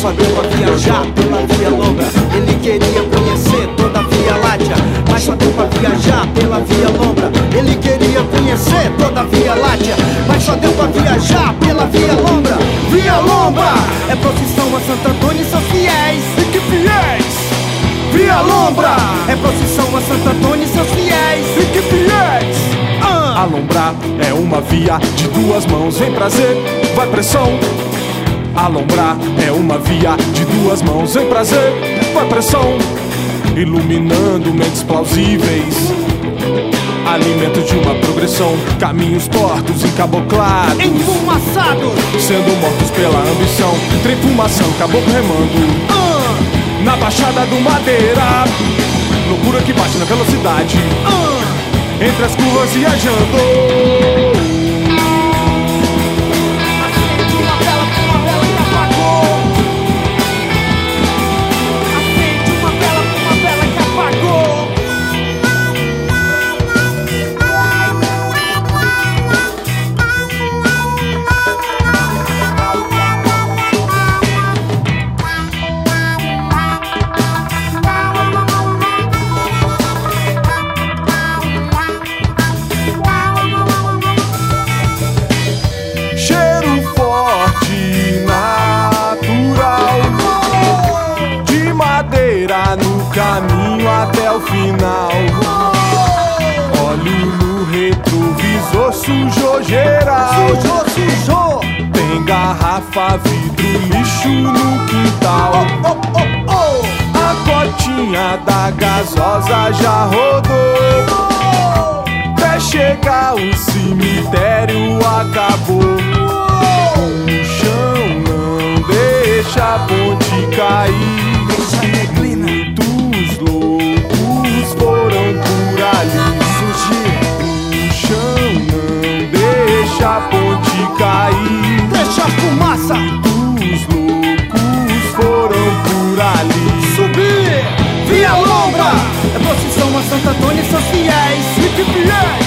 só deu pra viajar pela via longa. Ele queria conhecer toda a Via Láctea, mas só deu pra viajar pela via longa. Ele queria conhecer toda a Via Láctea, mas só deu pra viajar pela via longa. Via longa é profissão a Santo Antônio e seus fiéis. E que fiéis! Via Lombra é procissão a Santo Antônio e seus fiéis. E que fiéis! Ah. Alombrar é uma via de duas mãos, vem prazer, vai pressão. Alombrar é uma via de duas mãos. Vem prazer, vai pressão. Iluminando mentes plausíveis. Alimento de uma progressão. Caminhos tortos, encaboclados. Enfumaçados. Sendo mortos pela ambição. Trem fumação, caboclo remando. Ah. Na baixada do Madeira. Loucura que bate na velocidade. Ah. Entre as curvas viajando. Sujou geral. Sujou, sujou. Tem garrafa, vidro, lixo no quintal. Oh, oh, oh. A cotinha da gasosa já rodou. Até chegar o cemitério acabou. O chão não deixa a ponte cair. A ponte cair. Deixa a fumaça Muitos loucos foram por ali. subir. Via Lombra é procissão a Santo Antônio e seus fiéis. E que fiéis?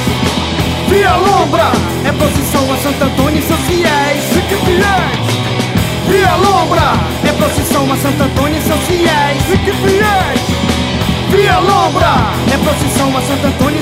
Via Lombra é procissão a Santo Antônio e seus fiéis. E que fiéis? Via Lombra é procissão a Santo Antônio e seus fiéis. E que fiéis? Via Lombra é procissão a Santo Antônio